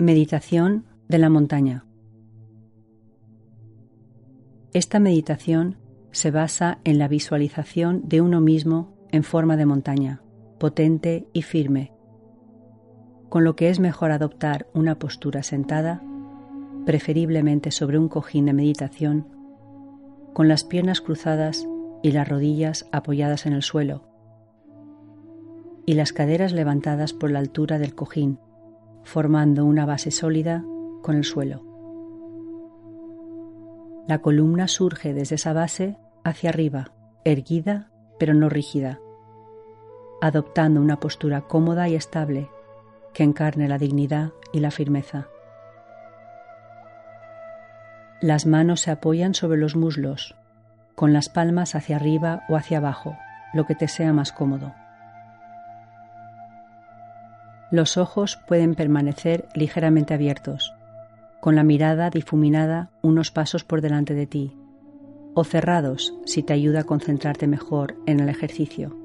Meditación de la montaña. Esta meditación se basa en la visualización de uno mismo en forma de montaña, potente y firme, con lo que es mejor adoptar una postura sentada, preferiblemente sobre un cojín de meditación, con las piernas cruzadas y las rodillas apoyadas en el suelo, y las caderas levantadas por la altura del cojín formando una base sólida con el suelo. La columna surge desde esa base hacia arriba, erguida pero no rígida, adoptando una postura cómoda y estable que encarne la dignidad y la firmeza. Las manos se apoyan sobre los muslos, con las palmas hacia arriba o hacia abajo, lo que te sea más cómodo. Los ojos pueden permanecer ligeramente abiertos, con la mirada difuminada unos pasos por delante de ti, o cerrados si te ayuda a concentrarte mejor en el ejercicio.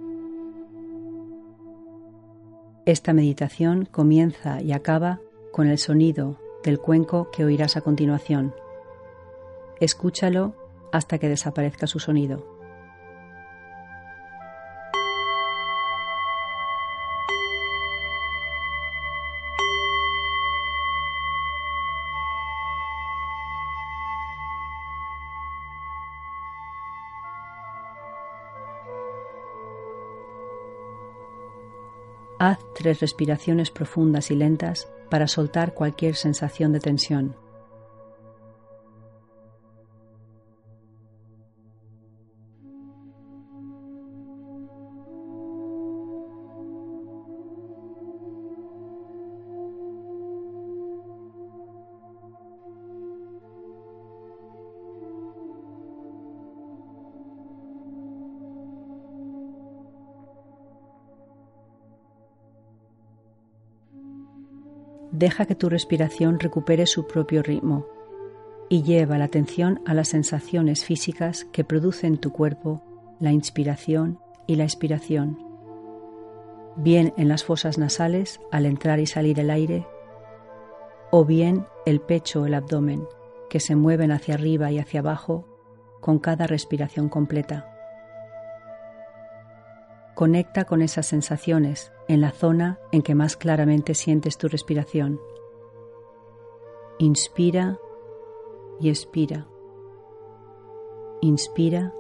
Esta meditación comienza y acaba con el sonido del cuenco que oirás a continuación. Escúchalo hasta que desaparezca su sonido. Tres respiraciones profundas y lentas para soltar cualquier sensación de tensión. Deja que tu respiración recupere su propio ritmo y lleva la atención a las sensaciones físicas que produce en tu cuerpo la inspiración y la expiración, bien en las fosas nasales al entrar y salir el aire, o bien el pecho o el abdomen, que se mueven hacia arriba y hacia abajo con cada respiración completa. Conecta con esas sensaciones en la zona en que más claramente sientes tu respiración. Inspira y expira. Inspira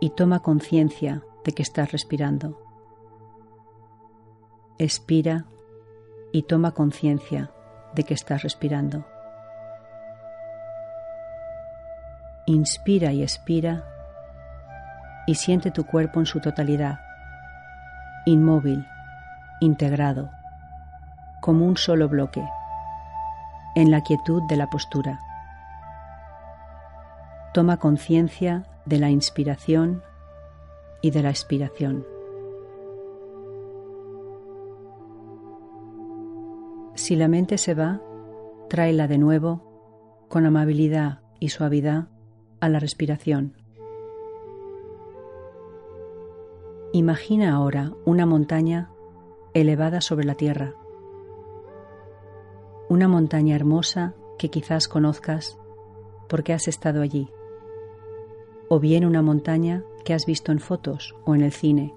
y toma conciencia de que estás respirando. Expira y toma conciencia de que estás respirando. Inspira y expira y siente tu cuerpo en su totalidad inmóvil, integrado, como un solo bloque, en la quietud de la postura. Toma conciencia de la inspiración y de la expiración. Si la mente se va, tráela de nuevo con amabilidad y suavidad a la respiración. Imagina ahora una montaña elevada sobre la tierra, una montaña hermosa que quizás conozcas porque has estado allí, o bien una montaña que has visto en fotos o en el cine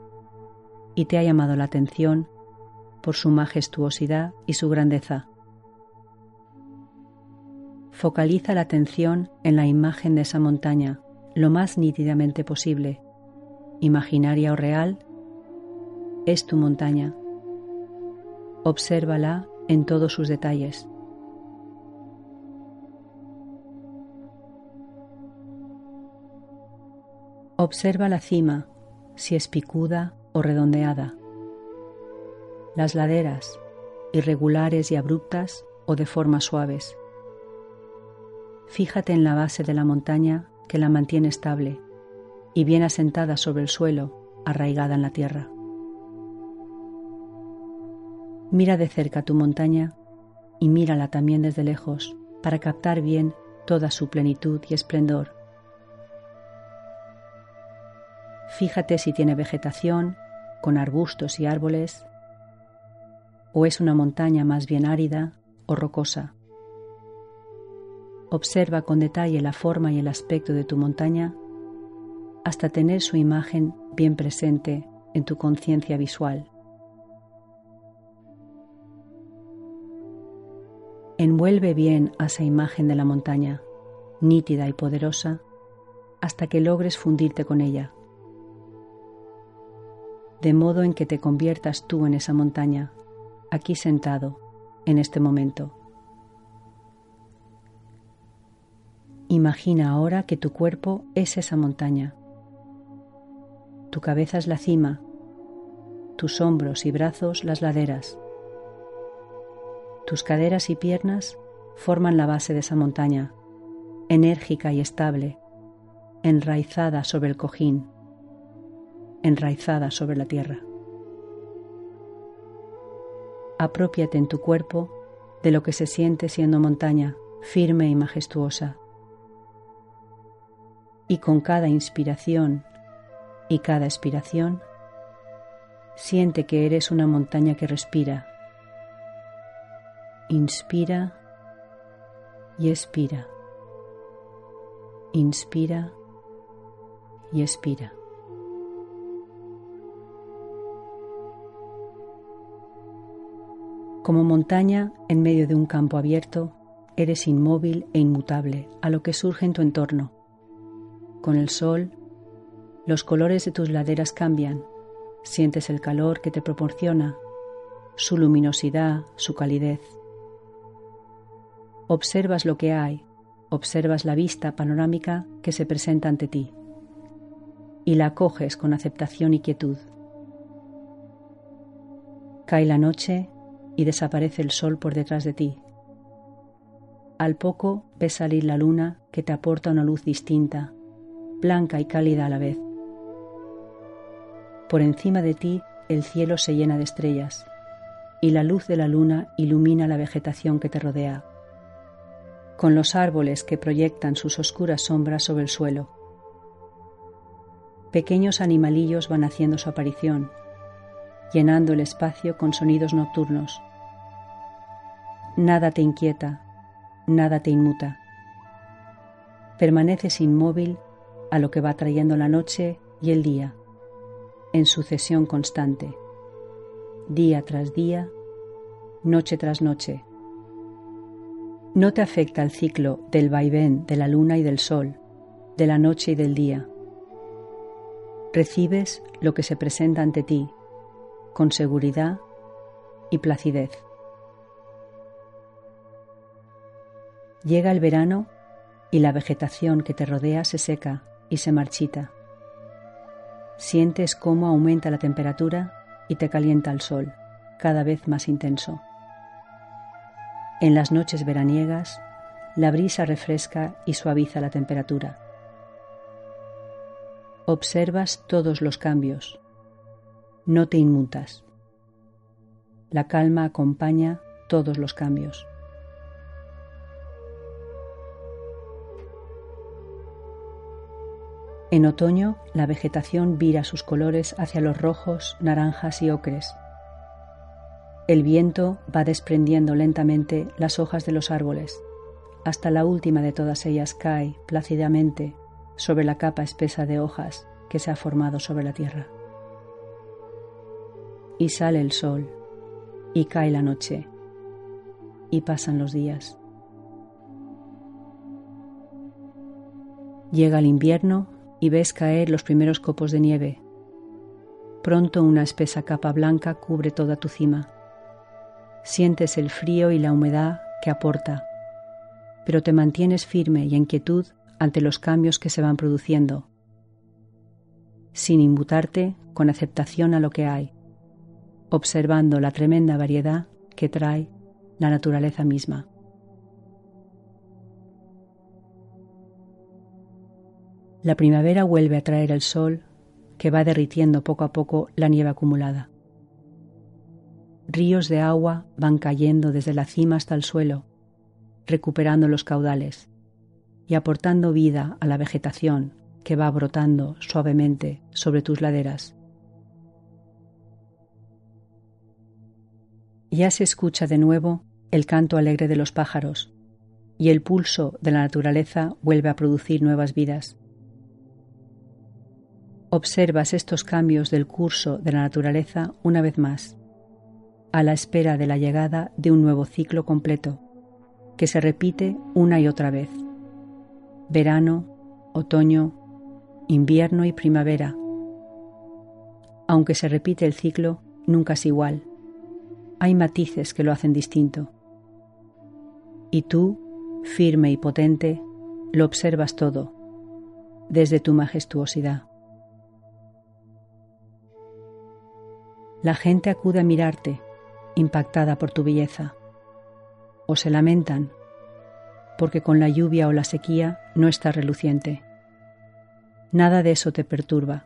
y te ha llamado la atención por su majestuosidad y su grandeza. Focaliza la atención en la imagen de esa montaña lo más nítidamente posible imaginaria o real, es tu montaña. Obsérvala en todos sus detalles. Observa la cima, si es picuda o redondeada, las laderas, irregulares y abruptas o de formas suaves. Fíjate en la base de la montaña que la mantiene estable y bien asentada sobre el suelo, arraigada en la tierra. Mira de cerca tu montaña y mírala también desde lejos para captar bien toda su plenitud y esplendor. Fíjate si tiene vegetación con arbustos y árboles o es una montaña más bien árida o rocosa. Observa con detalle la forma y el aspecto de tu montaña hasta tener su imagen bien presente en tu conciencia visual. Envuelve bien a esa imagen de la montaña, nítida y poderosa, hasta que logres fundirte con ella, de modo en que te conviertas tú en esa montaña, aquí sentado, en este momento. Imagina ahora que tu cuerpo es esa montaña. Tu cabeza es la cima, tus hombros y brazos las laderas. Tus caderas y piernas forman la base de esa montaña, enérgica y estable, enraizada sobre el cojín, enraizada sobre la tierra. Apropiate en tu cuerpo de lo que se siente siendo montaña, firme y majestuosa y con cada inspiración y cada expiración, siente que eres una montaña que respira. Inspira y expira. Inspira y expira. Como montaña en medio de un campo abierto, eres inmóvil e inmutable a lo que surge en tu entorno con el sol, los colores de tus laderas cambian, sientes el calor que te proporciona, su luminosidad, su calidez. Observas lo que hay, observas la vista panorámica que se presenta ante ti y la acoges con aceptación y quietud. Cae la noche y desaparece el sol por detrás de ti. Al poco ves salir la luna que te aporta una luz distinta, blanca y cálida a la vez. Por encima de ti el cielo se llena de estrellas y la luz de la luna ilumina la vegetación que te rodea, con los árboles que proyectan sus oscuras sombras sobre el suelo. Pequeños animalillos van haciendo su aparición, llenando el espacio con sonidos nocturnos. Nada te inquieta, nada te inmuta. Permaneces inmóvil a lo que va trayendo la noche y el día, en sucesión constante, día tras día, noche tras noche. No te afecta el ciclo del vaivén de la luna y del sol, de la noche y del día. Recibes lo que se presenta ante ti con seguridad y placidez. Llega el verano y la vegetación que te rodea se seca y se marchita. Sientes cómo aumenta la temperatura y te calienta el sol, cada vez más intenso. En las noches veraniegas, la brisa refresca y suaviza la temperatura. Observas todos los cambios. No te inmutas. La calma acompaña todos los cambios. En otoño, la vegetación vira sus colores hacia los rojos, naranjas y ocres. El viento va desprendiendo lentamente las hojas de los árboles, hasta la última de todas ellas cae plácidamente sobre la capa espesa de hojas que se ha formado sobre la tierra. Y sale el sol, y cae la noche, y pasan los días. Llega el invierno y ves caer los primeros copos de nieve. Pronto una espesa capa blanca cubre toda tu cima. Sientes el frío y la humedad que aporta, pero te mantienes firme y en quietud ante los cambios que se van produciendo, sin inmutarte con aceptación a lo que hay, observando la tremenda variedad que trae la naturaleza misma. La primavera vuelve a traer el sol que va derritiendo poco a poco la nieve acumulada. Ríos de agua van cayendo desde la cima hasta el suelo, recuperando los caudales y aportando vida a la vegetación que va brotando suavemente sobre tus laderas. Ya se escucha de nuevo el canto alegre de los pájaros y el pulso de la naturaleza vuelve a producir nuevas vidas. Observas estos cambios del curso de la naturaleza una vez más, a la espera de la llegada de un nuevo ciclo completo, que se repite una y otra vez. Verano, otoño, invierno y primavera. Aunque se repite el ciclo, nunca es igual. Hay matices que lo hacen distinto. Y tú, firme y potente, lo observas todo, desde tu majestuosidad. La gente acude a mirarte, impactada por tu belleza, o se lamentan porque con la lluvia o la sequía no estás reluciente. Nada de eso te perturba.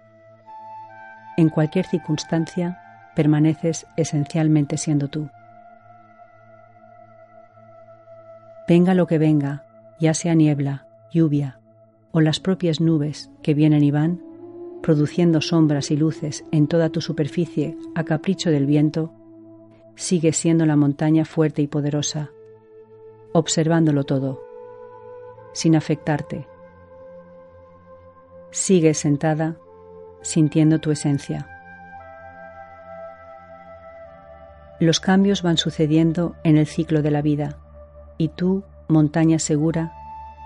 En cualquier circunstancia permaneces esencialmente siendo tú. Venga lo que venga, ya sea niebla, lluvia o las propias nubes que vienen y van, produciendo sombras y luces en toda tu superficie a capricho del viento, sigue siendo la montaña fuerte y poderosa, observándolo todo, sin afectarte. Sigue sentada, sintiendo tu esencia. Los cambios van sucediendo en el ciclo de la vida y tú, montaña segura,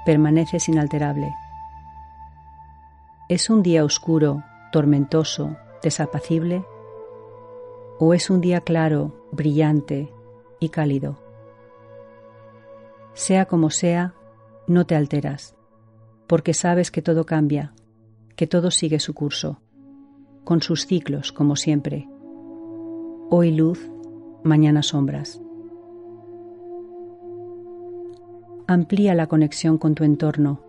permaneces inalterable ¿Es un día oscuro, tormentoso, desapacible? ¿O es un día claro, brillante y cálido? Sea como sea, no te alteras, porque sabes que todo cambia, que todo sigue su curso, con sus ciclos como siempre. Hoy luz, mañana sombras. Amplía la conexión con tu entorno,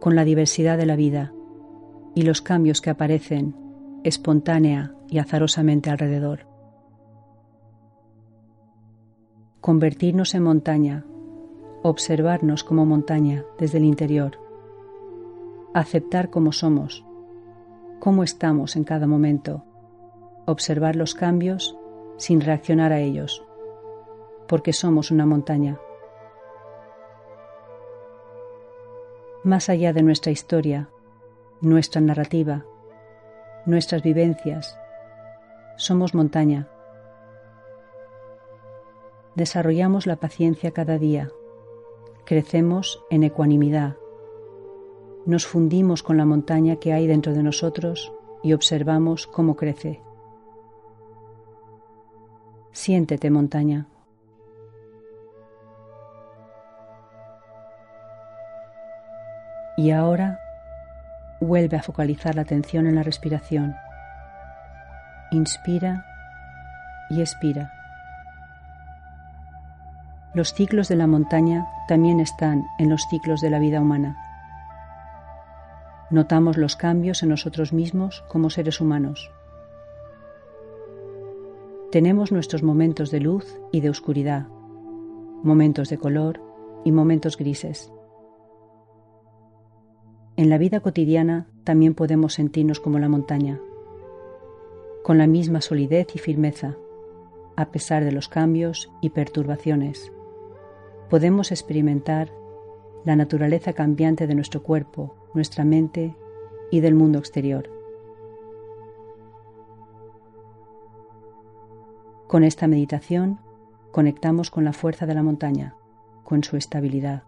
con la diversidad de la vida y los cambios que aparecen espontánea y azarosamente alrededor. Convertirnos en montaña, observarnos como montaña desde el interior, aceptar cómo somos, cómo estamos en cada momento, observar los cambios sin reaccionar a ellos, porque somos una montaña. Más allá de nuestra historia, nuestra narrativa, nuestras vivencias. Somos montaña. Desarrollamos la paciencia cada día, crecemos en ecuanimidad, nos fundimos con la montaña que hay dentro de nosotros y observamos cómo crece. Siéntete montaña. Y ahora Vuelve a focalizar la atención en la respiración. Inspira y expira. Los ciclos de la montaña también están en los ciclos de la vida humana. Notamos los cambios en nosotros mismos como seres humanos. Tenemos nuestros momentos de luz y de oscuridad, momentos de color y momentos grises. En la vida cotidiana también podemos sentirnos como la montaña, con la misma solidez y firmeza, a pesar de los cambios y perturbaciones. Podemos experimentar la naturaleza cambiante de nuestro cuerpo, nuestra mente y del mundo exterior. Con esta meditación conectamos con la fuerza de la montaña, con su estabilidad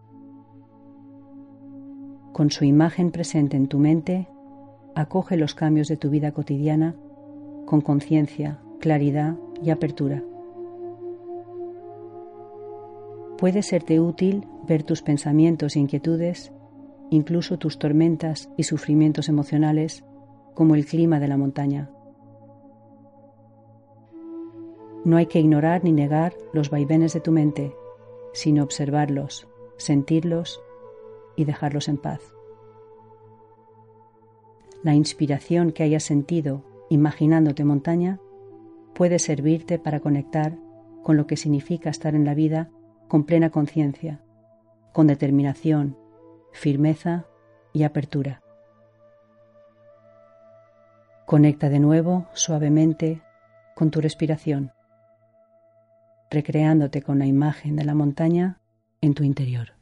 con su imagen presente en tu mente, acoge los cambios de tu vida cotidiana con conciencia, claridad y apertura. Puede serte útil ver tus pensamientos e inquietudes, incluso tus tormentas y sufrimientos emocionales, como el clima de la montaña. No hay que ignorar ni negar los vaivenes de tu mente, sino observarlos, sentirlos y dejarlos en paz. La inspiración que hayas sentido imaginándote montaña puede servirte para conectar con lo que significa estar en la vida con plena conciencia, con determinación, firmeza y apertura. Conecta de nuevo suavemente con tu respiración, recreándote con la imagen de la montaña en tu interior.